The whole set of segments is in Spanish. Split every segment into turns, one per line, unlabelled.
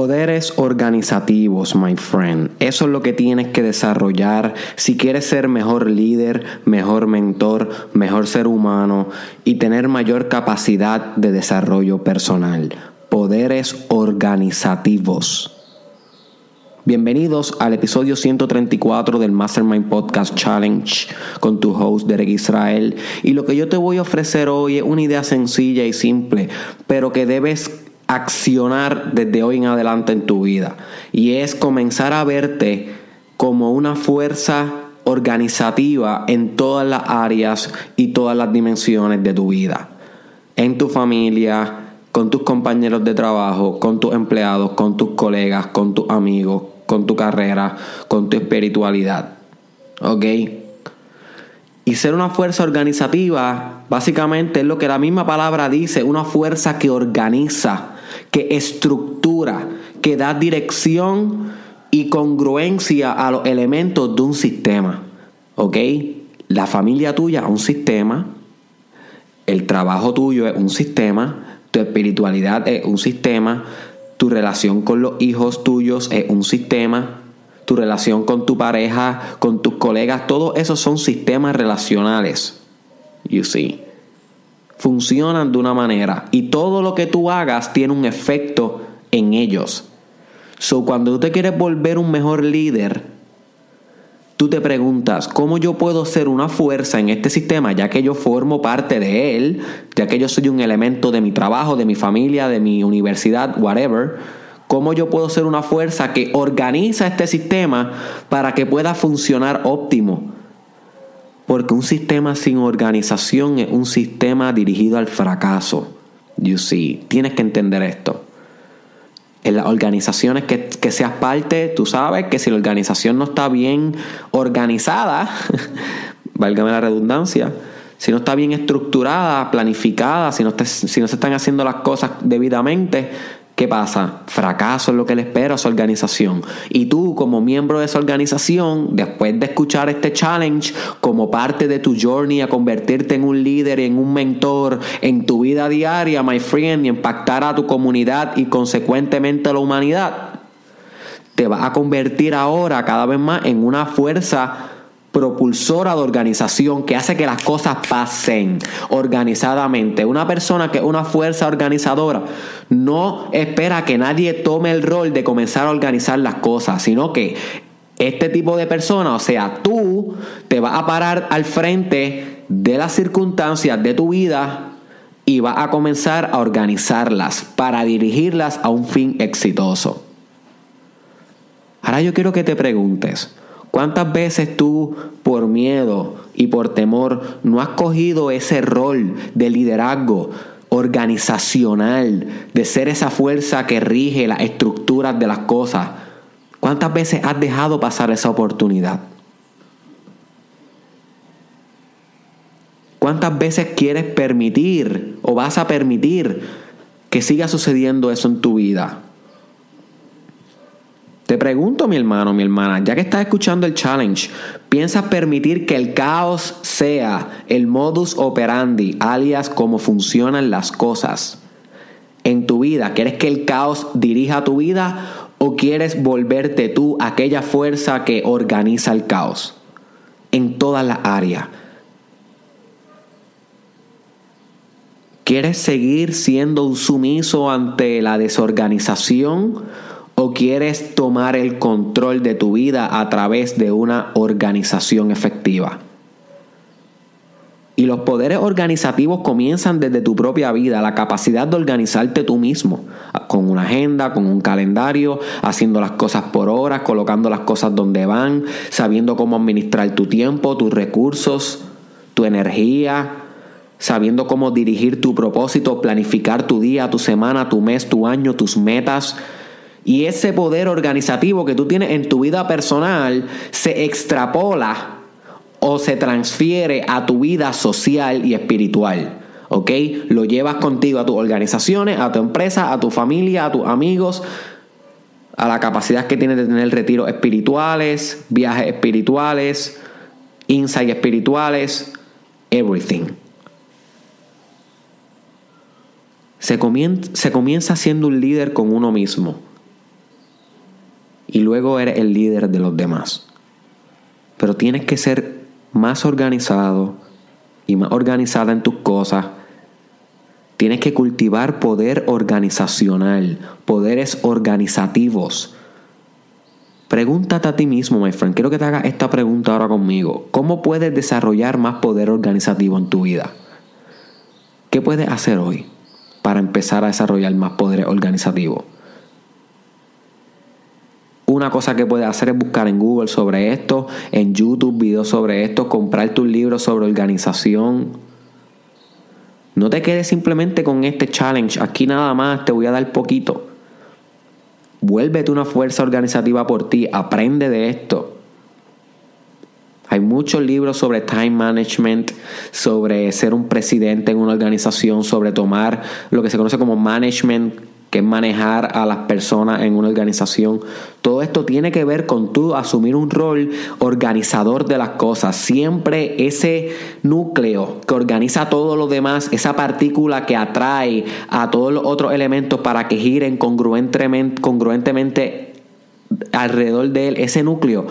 Poderes organizativos, my friend. Eso es lo que tienes que desarrollar si quieres ser mejor líder, mejor mentor, mejor ser humano y tener mayor capacidad de desarrollo personal. Poderes organizativos. Bienvenidos al episodio 134 del Mastermind Podcast Challenge con tu host Derek Israel. Y lo que yo te voy a ofrecer hoy es una idea sencilla y simple, pero que debes accionar desde hoy en adelante en tu vida. Y es comenzar a verte como una fuerza organizativa en todas las áreas y todas las dimensiones de tu vida. En tu familia, con tus compañeros de trabajo, con tus empleados, con tus colegas, con tus amigos, con tu carrera, con tu espiritualidad. ¿Ok? Y ser una fuerza organizativa, básicamente es lo que la misma palabra dice, una fuerza que organiza que estructura, que da dirección y congruencia a los elementos de un sistema. ¿Ok? La familia tuya es un sistema, el trabajo tuyo es un sistema, tu espiritualidad es un sistema, tu relación con los hijos tuyos es un sistema, tu relación con tu pareja, con tus colegas, todos esos son sistemas relacionales. You see funcionan de una manera y todo lo que tú hagas tiene un efecto en ellos. So, cuando tú te quieres volver un mejor líder, tú te preguntas, ¿cómo yo puedo ser una fuerza en este sistema ya que yo formo parte de él, ya que yo soy un elemento de mi trabajo, de mi familia, de mi universidad, whatever? ¿Cómo yo puedo ser una fuerza que organiza este sistema para que pueda funcionar óptimo? Porque un sistema sin organización es un sistema dirigido al fracaso. You see, tienes que entender esto. En las organizaciones que, que seas parte, tú sabes que si la organización no está bien organizada, válgame la redundancia, si no está bien estructurada, planificada, si no, si no se están haciendo las cosas debidamente, ¿Qué pasa? Fracaso es lo que le espera a su organización. Y tú, como miembro de esa organización, después de escuchar este challenge, como parte de tu journey a convertirte en un líder, en un mentor, en tu vida diaria, my friend, y impactar a tu comunidad y consecuentemente a la humanidad, te vas a convertir ahora cada vez más en una fuerza propulsora de organización que hace que las cosas pasen organizadamente. Una persona que es una fuerza organizadora no espera que nadie tome el rol de comenzar a organizar las cosas, sino que este tipo de persona, o sea, tú te vas a parar al frente de las circunstancias de tu vida y vas a comenzar a organizarlas para dirigirlas a un fin exitoso. Ahora yo quiero que te preguntes, ¿Cuántas veces tú por miedo y por temor no has cogido ese rol de liderazgo organizacional, de ser esa fuerza que rige las estructuras de las cosas? ¿Cuántas veces has dejado pasar esa oportunidad? ¿Cuántas veces quieres permitir o vas a permitir que siga sucediendo eso en tu vida? Te pregunto, mi hermano, mi hermana, ya que estás escuchando el challenge, ¿piensas permitir que el caos sea el modus operandi, alias cómo funcionan las cosas en tu vida? ¿Quieres que el caos dirija tu vida o quieres volverte tú aquella fuerza que organiza el caos en todas las áreas? ¿Quieres seguir siendo un sumiso ante la desorganización? ¿O quieres tomar el control de tu vida a través de una organización efectiva? Y los poderes organizativos comienzan desde tu propia vida, la capacidad de organizarte tú mismo, con una agenda, con un calendario, haciendo las cosas por horas, colocando las cosas donde van, sabiendo cómo administrar tu tiempo, tus recursos, tu energía, sabiendo cómo dirigir tu propósito, planificar tu día, tu semana, tu mes, tu año, tus metas, y ese poder organizativo que tú tienes en tu vida personal se extrapola o se transfiere a tu vida social y espiritual. ¿Ok? Lo llevas contigo a tus organizaciones, a tu empresa, a tu familia, a tus amigos, a la capacidad que tienes de tener retiros espirituales, viajes espirituales, insights espirituales, everything. Se se comienza siendo un líder con uno mismo y luego eres el líder de los demás. Pero tienes que ser más organizado y más organizada en tus cosas. Tienes que cultivar poder organizacional, poderes organizativos. Pregúntate a ti mismo, my friend. Quiero que te hagas esta pregunta ahora conmigo. ¿Cómo puedes desarrollar más poder organizativo en tu vida? ¿Qué puedes hacer hoy para empezar a desarrollar más poder organizativo? Una cosa que puedes hacer es buscar en Google sobre esto, en YouTube videos sobre esto, comprar tus libros sobre organización. No te quedes simplemente con este challenge. Aquí nada más te voy a dar poquito. Vuélvete una fuerza organizativa por ti. Aprende de esto. Hay muchos libros sobre time management, sobre ser un presidente en una organización, sobre tomar lo que se conoce como management que es manejar a las personas en una organización. Todo esto tiene que ver con tú asumir un rol organizador de las cosas. Siempre ese núcleo que organiza todo lo demás, esa partícula que atrae a todos los otros elementos para que giren congruentemente, congruentemente alrededor de él, ese núcleo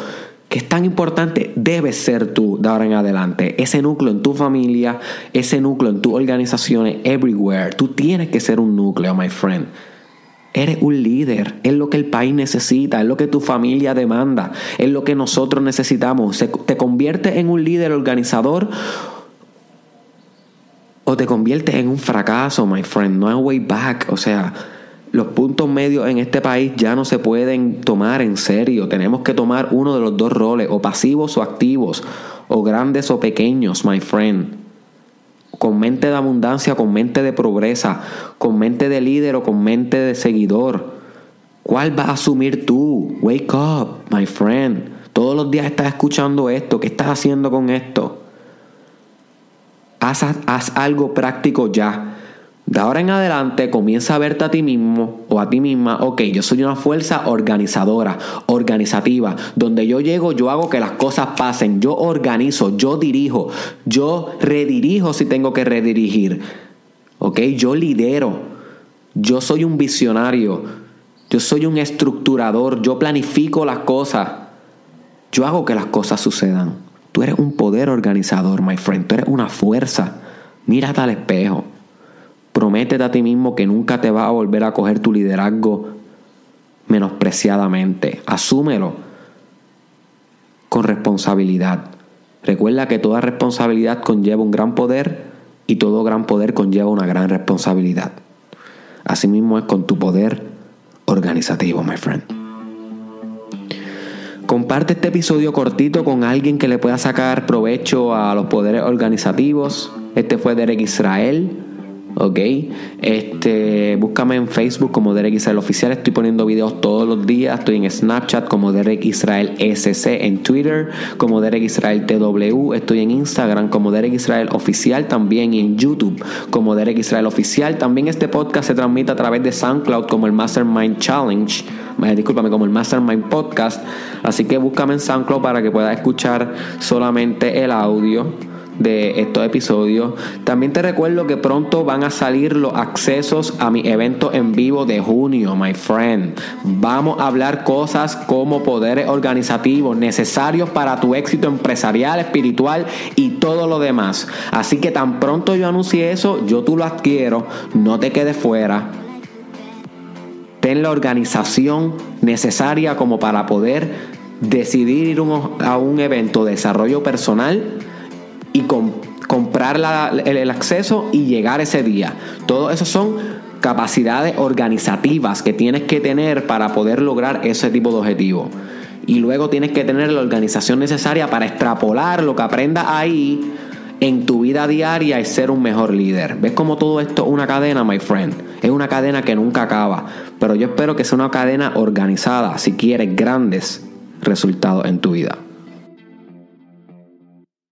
que es tan importante, debes ser tú de ahora en adelante. Ese núcleo en tu familia, ese núcleo en tus organizaciones, everywhere. Tú tienes que ser un núcleo, my friend. Eres un líder, es lo que el país necesita, es lo que tu familia demanda, es lo que nosotros necesitamos. ¿Te conviertes en un líder organizador o te conviertes en un fracaso, my friend? No hay way back. O sea, los puntos medios en este país ya no se pueden tomar en serio. Tenemos que tomar uno de los dos roles, o pasivos o activos, o grandes o pequeños, my friend con mente de abundancia, con mente de progresa, con mente de líder o con mente de seguidor. ¿Cuál vas a asumir tú? Wake up, my friend. Todos los días estás escuchando esto. ¿Qué estás haciendo con esto? Haz, haz algo práctico ya. De ahora en adelante comienza a verte a ti mismo o a ti misma, ok, yo soy una fuerza organizadora, organizativa, donde yo llego, yo hago que las cosas pasen, yo organizo, yo dirijo, yo redirijo si tengo que redirigir, ok, yo lidero, yo soy un visionario, yo soy un estructurador, yo planifico las cosas, yo hago que las cosas sucedan. Tú eres un poder organizador, my friend, tú eres una fuerza, mírate al espejo. Prométete a ti mismo que nunca te va a volver a coger tu liderazgo menospreciadamente. Asúmelo con responsabilidad. Recuerda que toda responsabilidad conlleva un gran poder y todo gran poder conlleva una gran responsabilidad. Asimismo es con tu poder organizativo, my friend. Comparte este episodio cortito con alguien que le pueda sacar provecho a los poderes organizativos. Este fue Derek Israel. ¿Ok? Este, búscame en Facebook como Derek Israel Oficial, estoy poniendo videos todos los días, estoy en Snapchat como Derek Israel SC, en Twitter como Derek Israel TW, estoy en Instagram como Derek Israel Oficial también en YouTube como Derek Israel Oficial. También este podcast se transmite a través de SoundCloud como el Mastermind Challenge, eh, discúlpame, como el Mastermind Podcast, así que búscame en SoundCloud para que puedas escuchar solamente el audio de estos episodios. También te recuerdo que pronto van a salir los accesos a mi evento en vivo de junio, my friend. Vamos a hablar cosas como poderes organizativos necesarios para tu éxito empresarial, espiritual y todo lo demás. Así que tan pronto yo anuncie eso, yo tú lo adquiero, no te quedes fuera. Ten la organización necesaria como para poder decidir ir a un evento de desarrollo personal y comprar el, acceso y llegar ese día. Todo eso son capacidades organizativas que tienes que tener para poder lograr ese tipo de objetivo. Y luego tienes que tener la organización necesaria para extrapolar lo que aprendas ahí en tu vida diaria y ser un mejor líder. ¿Ves cómo todo esto es una cadena, my friend? Es una cadena que nunca acaba. Pero yo espero que sea una cadena organizada si quieres grandes resultados en tu vida.